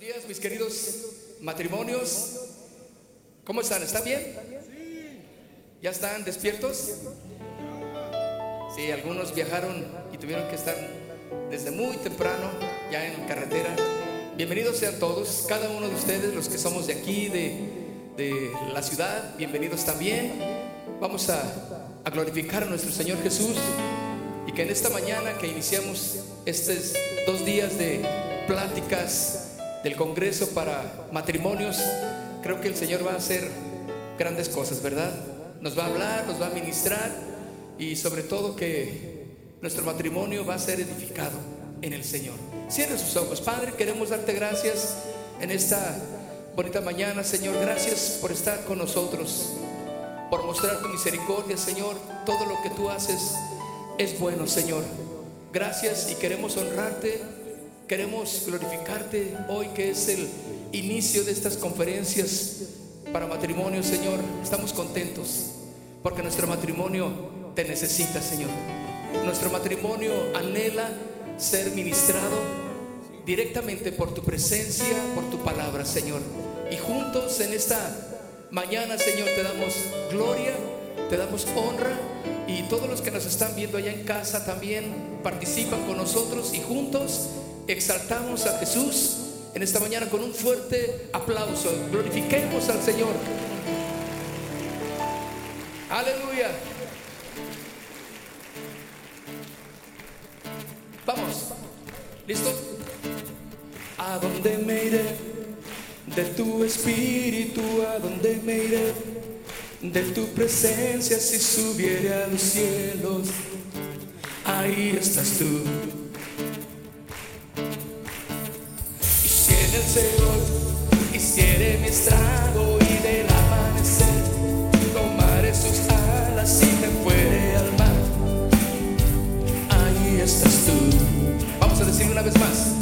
Días, mis queridos matrimonios. ¿Cómo están? ¿Están bien? ¿Ya están despiertos? Sí, algunos viajaron y tuvieron que estar desde muy temprano ya en carretera. Bienvenidos sean todos, cada uno de ustedes, los que somos de aquí, de, de la ciudad, bienvenidos también. Vamos a, a glorificar a nuestro Señor Jesús y que en esta mañana que iniciamos estos dos días de pláticas del Congreso para matrimonios, creo que el Señor va a hacer grandes cosas, ¿verdad? Nos va a hablar, nos va a ministrar y sobre todo que nuestro matrimonio va a ser edificado en el Señor. Cierre sus ojos. Padre, queremos darte gracias en esta bonita mañana, Señor. Gracias por estar con nosotros, por mostrar tu misericordia, Señor. Todo lo que tú haces es bueno, Señor. Gracias y queremos honrarte Queremos glorificarte hoy que es el inicio de estas conferencias para matrimonio, Señor. Estamos contentos porque nuestro matrimonio te necesita, Señor. Nuestro matrimonio anhela ser ministrado directamente por tu presencia, por tu palabra, Señor. Y juntos en esta mañana, Señor, te damos gloria, te damos honra y todos los que nos están viendo allá en casa también participan con nosotros y juntos exaltamos a Jesús en esta mañana con un fuerte aplauso. Glorifiquemos al Señor. Aleluya. Vamos. ¿Listo? ¿A dónde me iré? De tu espíritu, ¿a dónde me iré? De tu presencia si subiere a los cielos. Ahí estás tú. must.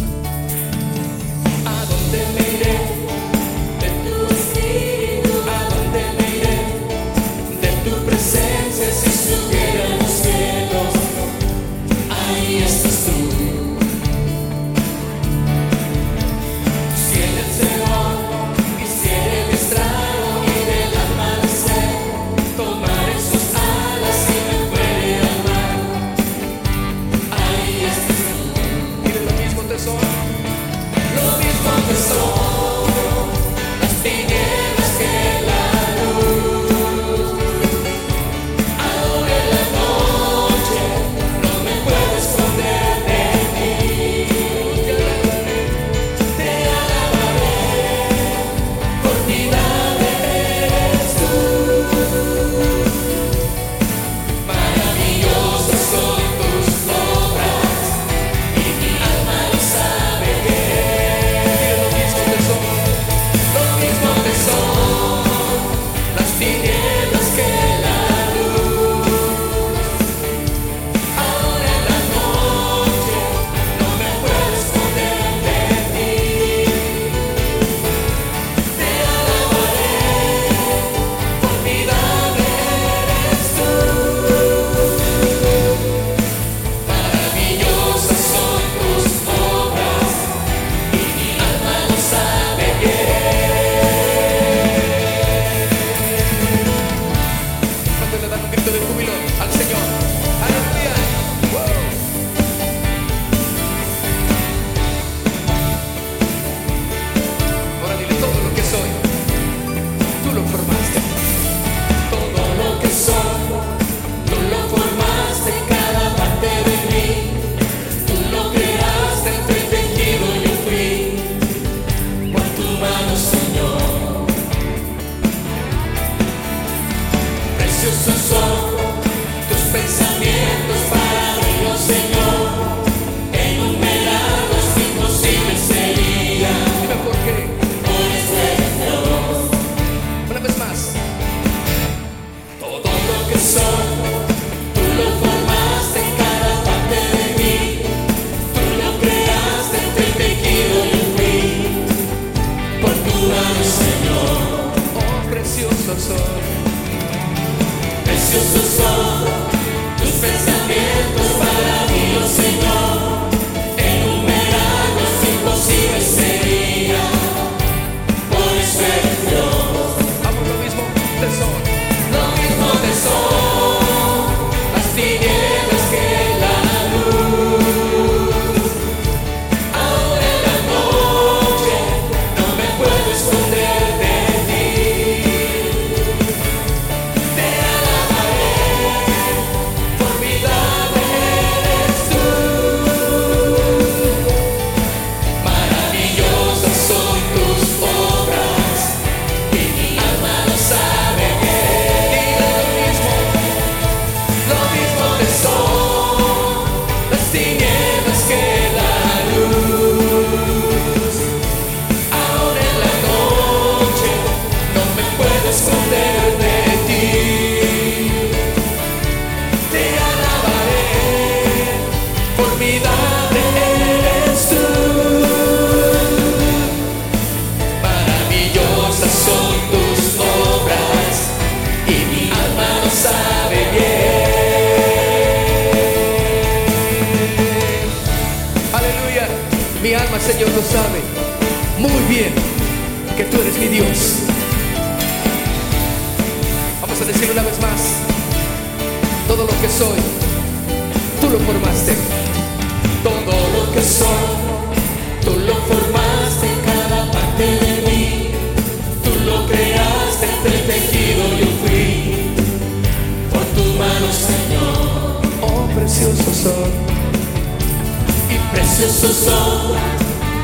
instrução,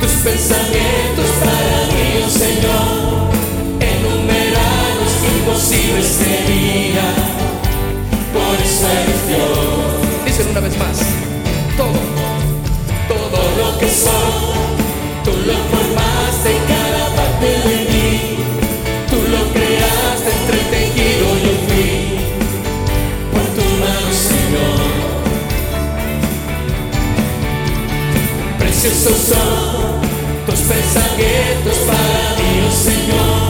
tus pensamentos para mim, oh Senhor. precisos só, tus pensamentos para mim, Senhor.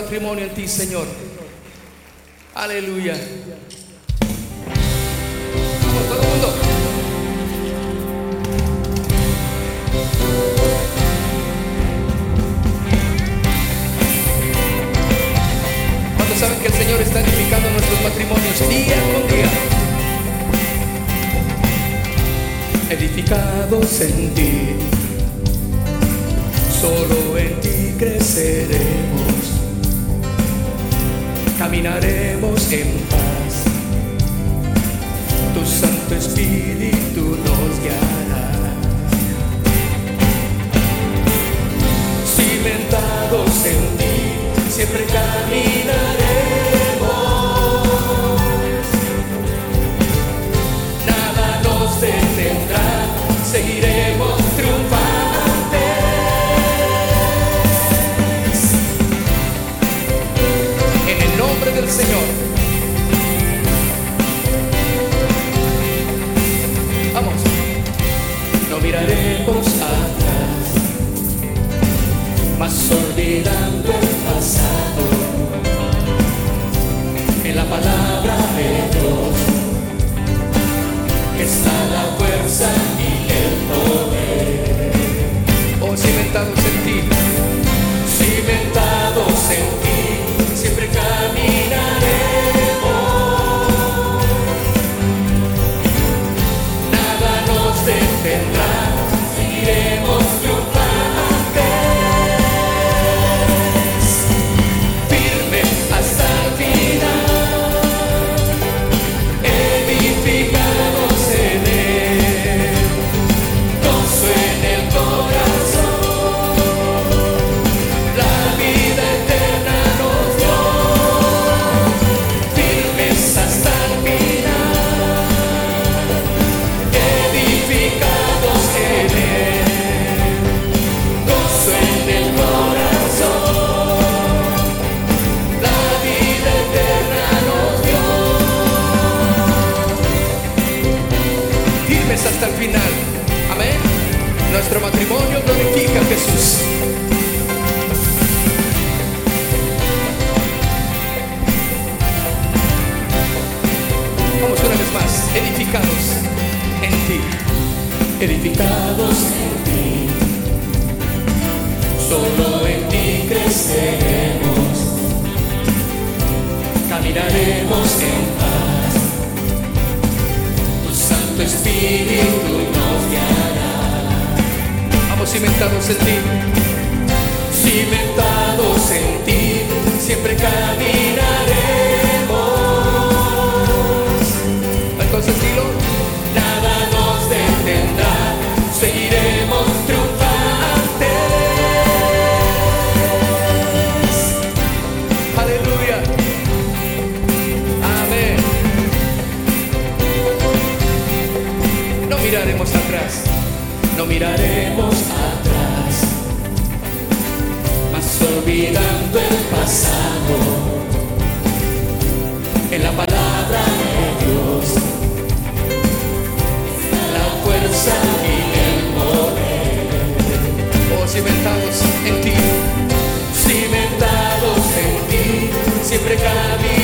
matrimonio en ti, Señor. Aleluya. edificados en ti. Solo en ti creceremos, caminaremos en paz. Tu Santo Espíritu nos guiará. Vamos cimentados en ti, cimentados en ti, siempre caminaremos. no miraremos atrás, mas olvidando el pasado, en la palabra de Dios, la fuerza y el poder, oh, cimentados en ti, cimentados en ti, siempre camino.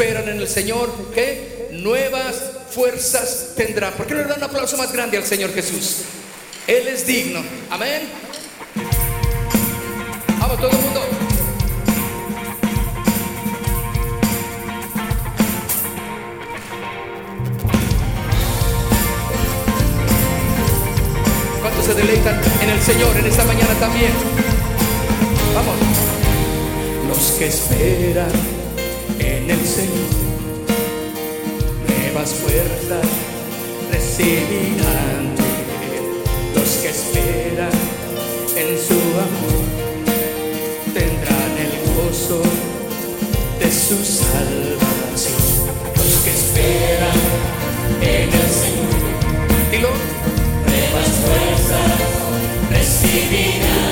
Esperan en el Señor, que nuevas fuerzas tendrán. ¿Por qué no le dan un aplauso más grande al Señor Jesús? Él es digno. Amén. Vamos todo el mundo. ¿Cuántos se deleitan en el Señor en esta mañana también? Vamos. Los que esperan en el Señor, nuevas fuerzas recibirán. Los que esperan en su amor, tendrán el gozo de su salvación. Los que esperan en el Señor, Dilo. nuevas fuerzas recibirán.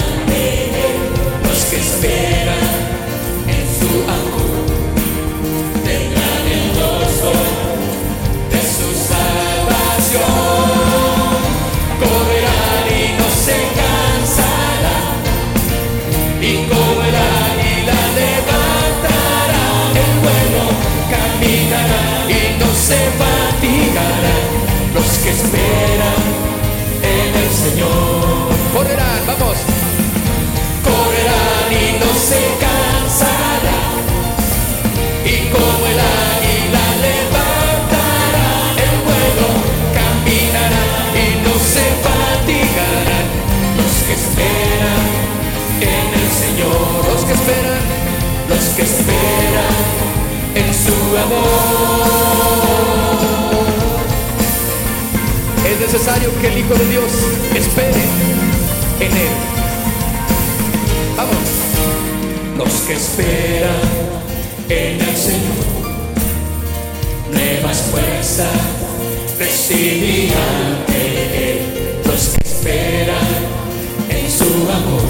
Los que esperan Los que esperan en el Señor Correrán, vamos. correrán y no se cansarán. Necesario que el Hijo de Dios espere en Él. Vamos. Los que esperan en el Señor, nuevas fuerzas recibirán de Él. Los que esperan en su amor,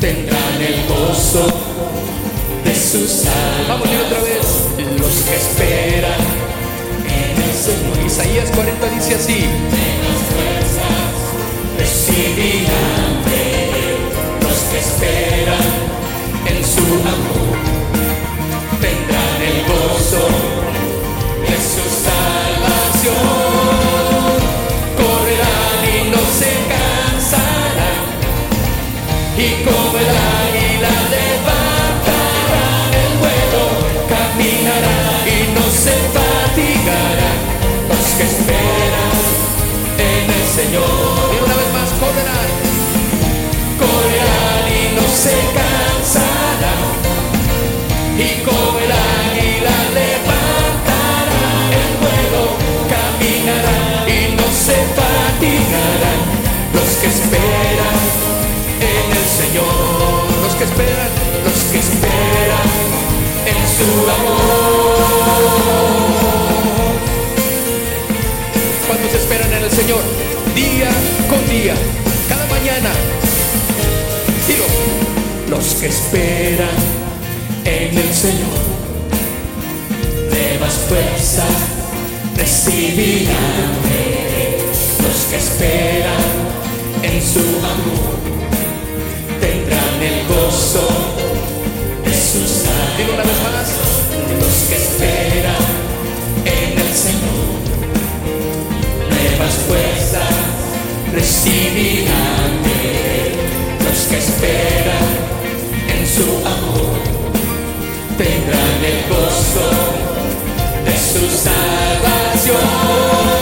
tendrán el gozo de su salvación. Vamos ir otra vez. Los que esperan Isaías 40 dice así. recibirán de. Los que esperan en su amor tendrán el gozo de su salvación. Que esperan, los que esperan en su amor. ¿cuántos esperan en el Señor? Día con día, cada mañana. Dilo. Los que esperan en el Señor, nuevas fuerzas recibirán. de Él. Los que esperan en su amor, el gozo de su Dilo una salvación. vez más. Los que esperan en el Señor, nuevas fuerzas recibirán de Él. Los que esperan en su amor, tendrán el gozo de su salvación.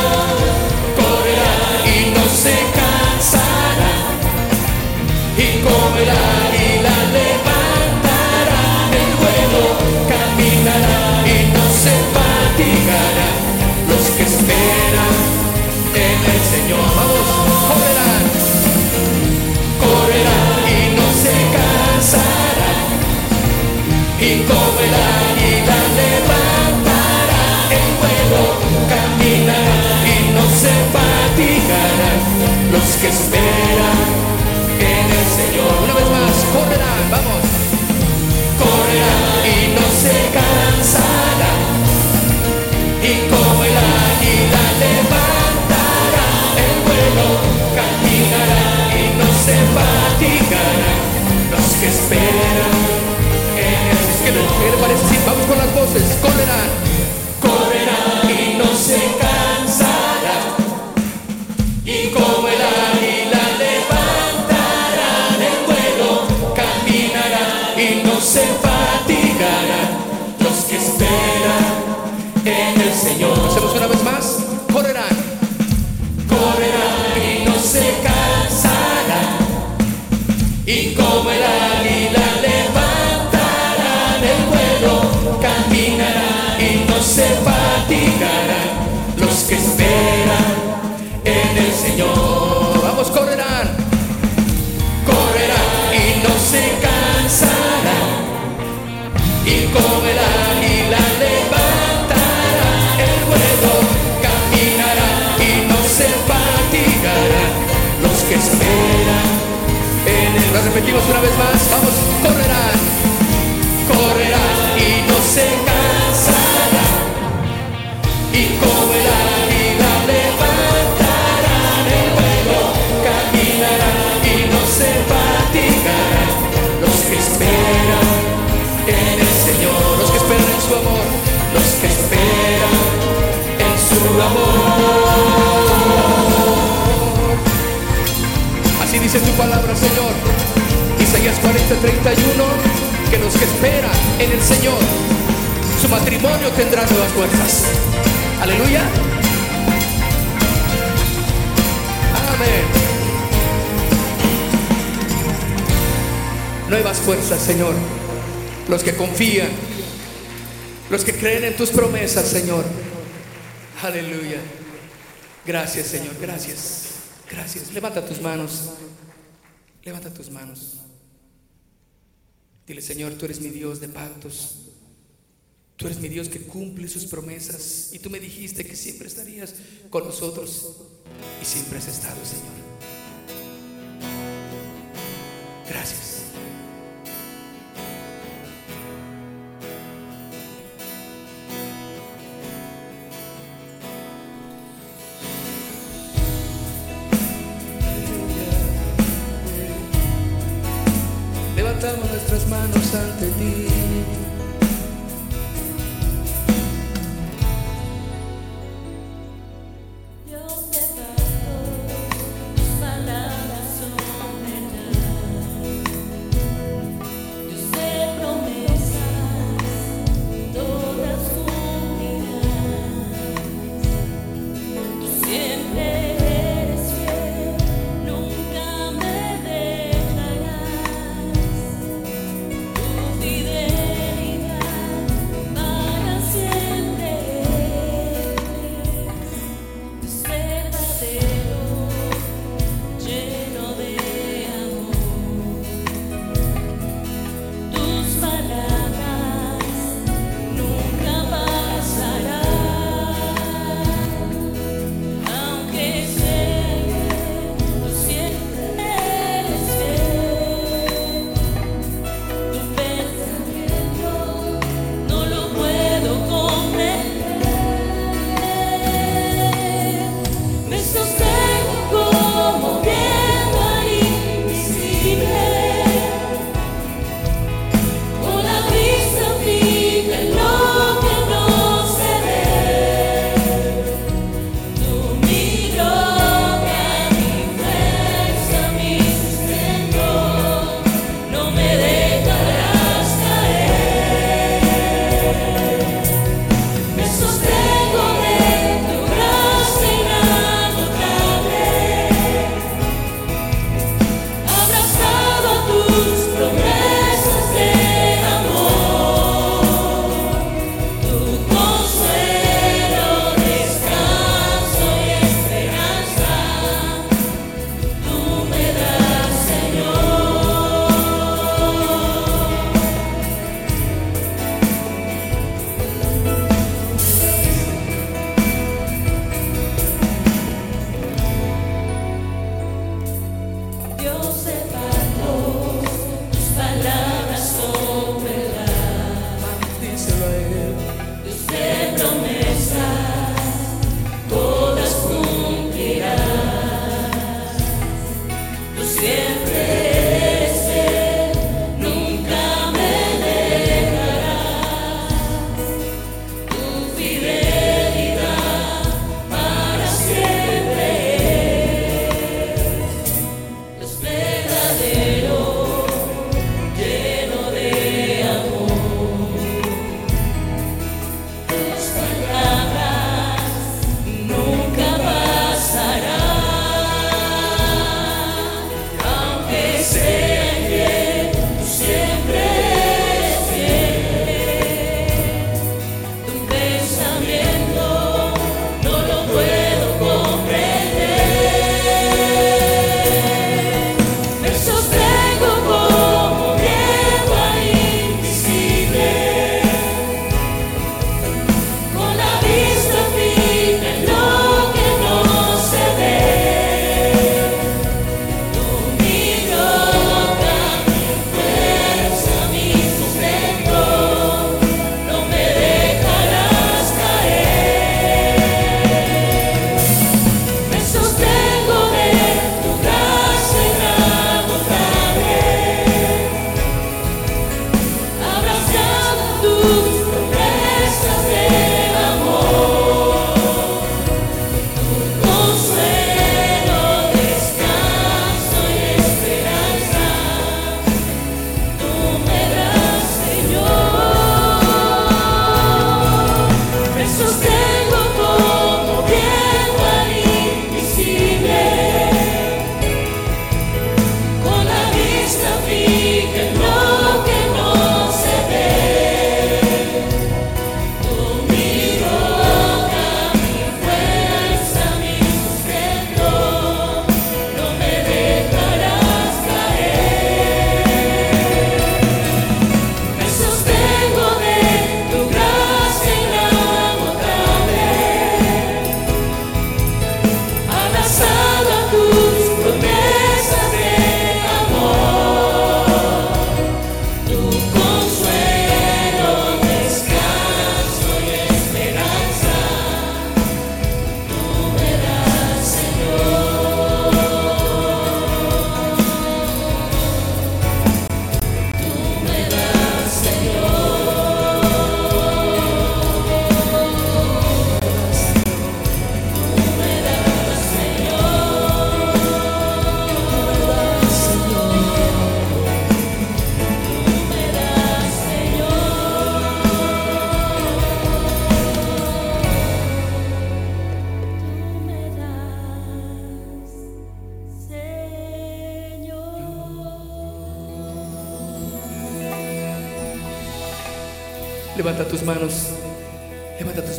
Que esperan en el Señor, Una vez más, correrán. Vamos. correrán y no se cansarán. Y como el águila levantará el vuelo, caminará y no se fatigará. Los que esperan vamos con las voces, condenar. y la levantará, el juego caminará y no se fatigará los que esperan lo repetimos una vez más, vamos, correrá, correrá y no se palabra, Señor. Isaías 40, 31, que los que esperan en el Señor, su matrimonio tendrá nuevas fuerzas. Aleluya. Amén. Nuevas fuerzas, Señor. Los que confían, los que creen en tus promesas, Señor. Aleluya. Gracias, Señor. Gracias. Gracias. Levanta tus manos. Levanta tus manos. Dile, Señor, tú eres mi Dios de pactos. Tú eres mi Dios que cumple sus promesas. Y tú me dijiste que siempre estarías con nosotros. Y siempre has estado, Señor. Gracias. be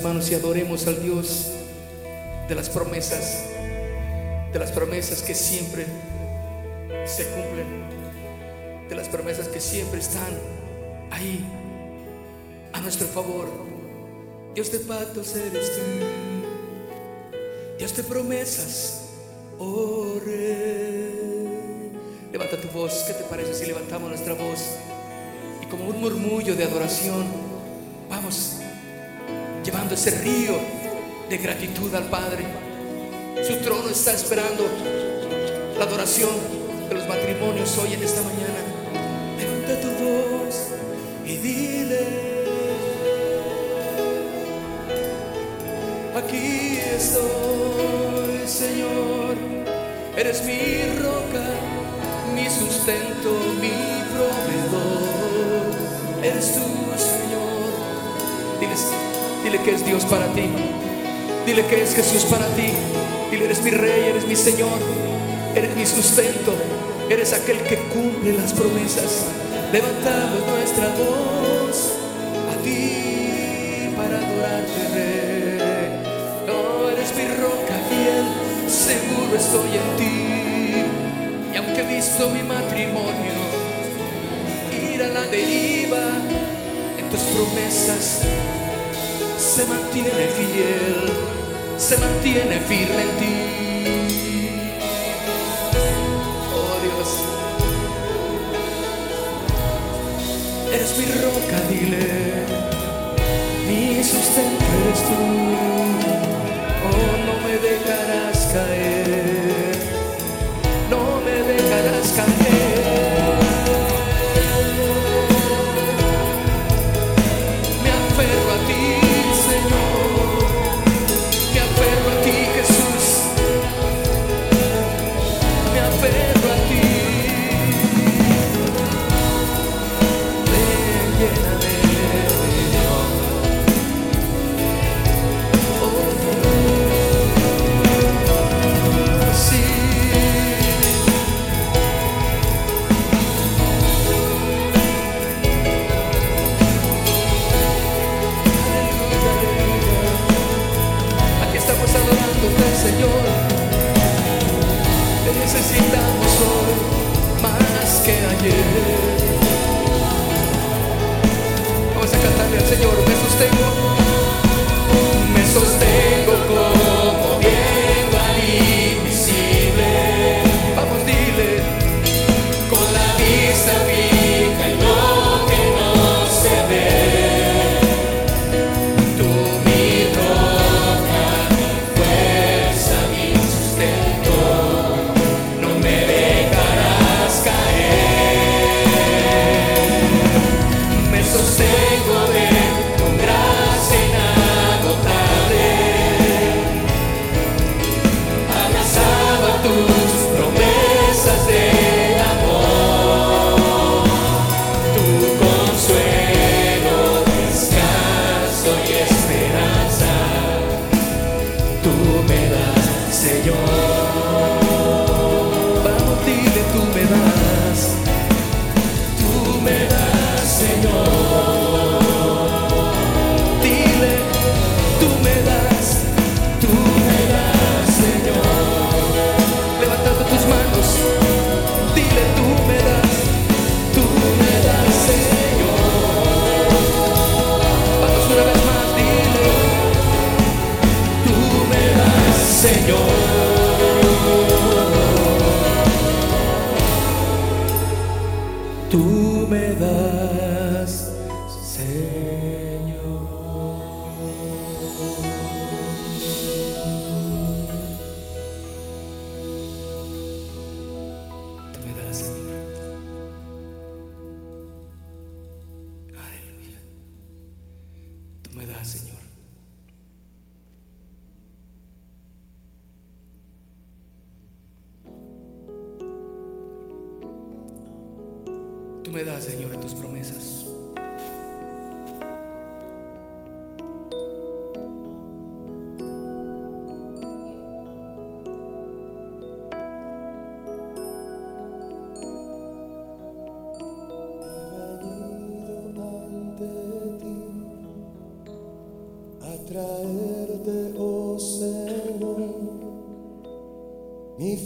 manos y adoremos al Dios de las promesas, de las promesas que siempre se cumplen, de las promesas que siempre están ahí a nuestro favor. Dios de pactos eres tú, Dios de promesas, oh. Levanta tu voz, ¿qué te parece si levantamos nuestra voz? Y como un murmullo de adoración, vamos llevando ese río de gratitud al Padre. Su trono está esperando la adoración de los matrimonios hoy en esta mañana. Levanta tu voz y dile, aquí estoy, Señor, eres mi roca, mi sustento, mi proveedor, eres tú, dile que es Dios para ti. Dile que es Jesús para ti. Dile, eres mi rey, eres mi Señor, eres mi sustento, eres aquel que cumple las promesas. Levantamos nuestra voz a ti para adorarte, Rey. No eres mi roca fiel, seguro estoy en ti. Y aunque he visto mi matrimonio ir a la deriva, en tus promesas se mantiene fiel, se mantiene firme en ti. Oh Dios, eres mi roca, dile, mi sustento eres tú.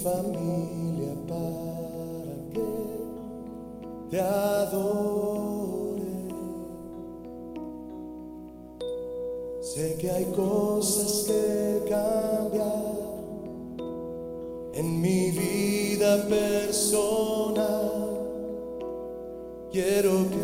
familia para que te adore. Sé que hay cosas que cambiar en mi vida personal. Quiero que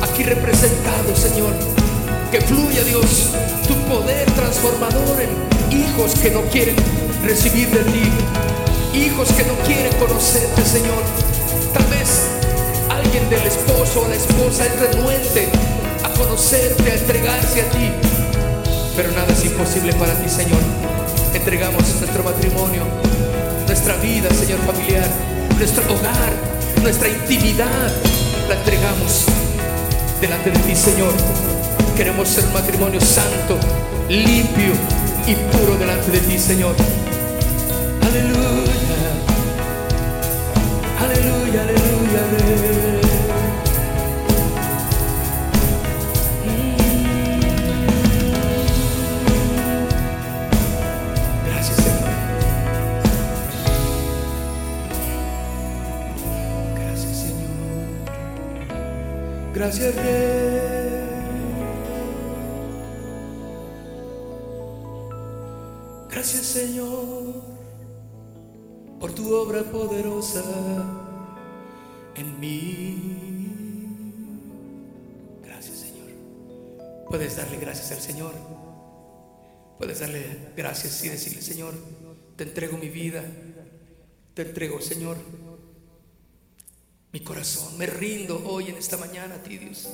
aquí representado, Señor. Que fluya, Dios, tu poder transformador en hijos que no quieren recibir de ti, hijos que no quieren conocerte, Señor. Tal vez alguien del esposo o la esposa es renuente a conocerte, a entregarse a ti. Pero nada es imposible para ti, Señor. Entregamos nuestro matrimonio, nuestra vida, Señor familiar, nuestro hogar, nuestra intimidad. La entregamos delante de ti, Señor. Queremos ser un matrimonio santo, limpio y puro delante de ti, Señor. Aleluya. Aleluya, aleluya, aleluya. Gracias, Rey. Gracias, Señor, por tu obra poderosa en mí. Gracias, Señor. Puedes darle gracias al Señor. Puedes darle gracias y decirle, Señor, te entrego mi vida, te entrego, Señor, mi corazón. Me rindo hoy en esta mañana a ti, Dios.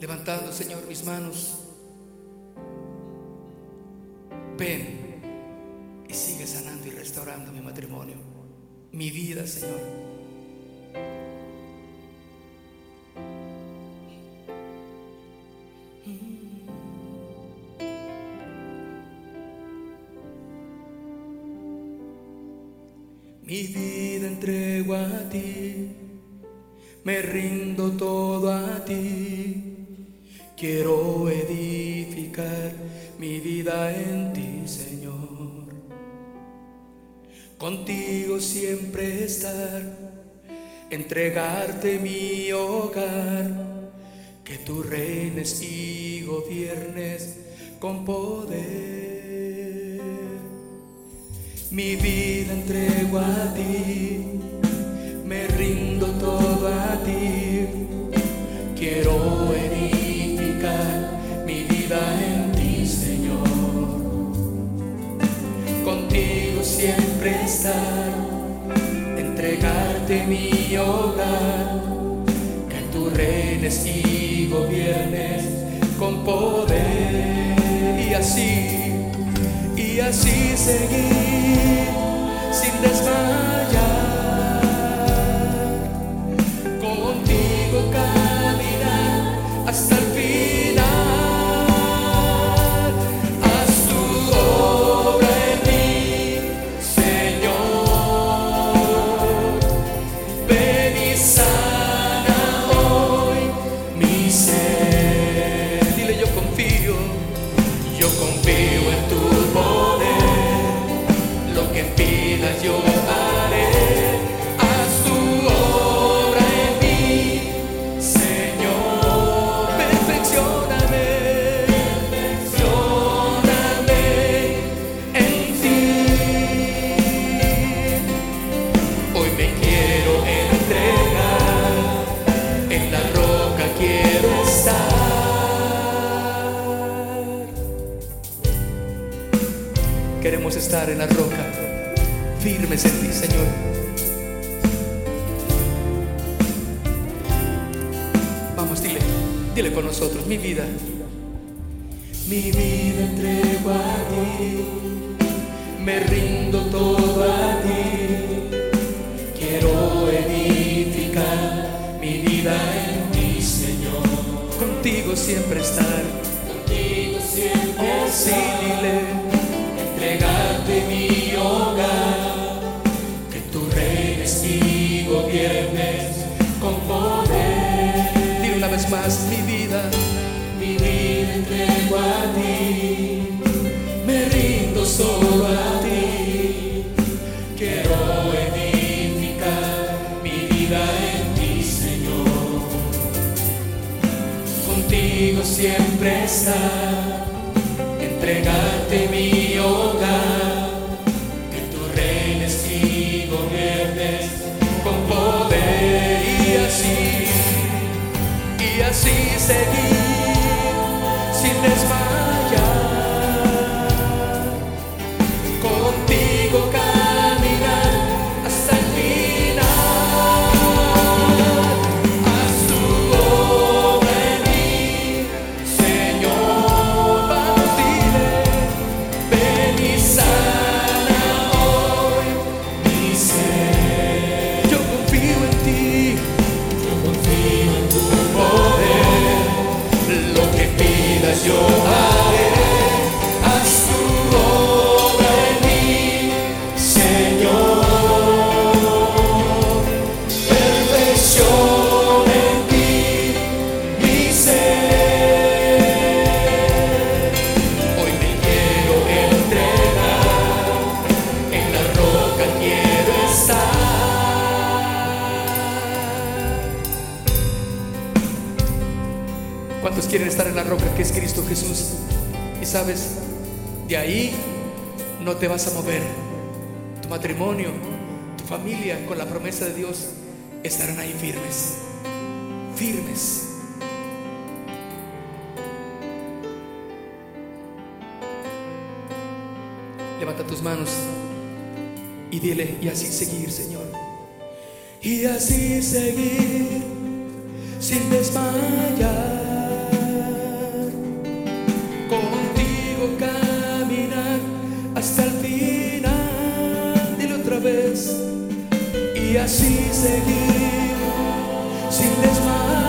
Levantando, Señor, mis manos. Ven y sigue sanando y restaurando mi matrimonio, mi vida, Señor. me rindo todo a ti. Quiero edificar mi vida en ti, Señor. Contigo siempre estar, entregarte mi hogar, que tú reines y gobiernes con poder. Mi vida entrego a ti rindo todo a ti. Quiero edificar mi vida en ti, Señor. Contigo siempre estar, entregarte mi hogar, que tú reines y gobiernes con poder y así, y así seguir sin desmayar. entregarte mi hogar, que tú reines y gobiernes con poder y así, y así seguir sin desmayar. no te vas a mover. Tu matrimonio, tu familia, con la promesa de Dios, estarán ahí firmes. Firmes. Levanta tus manos y dile, y así seguir, Señor. Y así seguir sin desmayar. así seguir sin desmayar.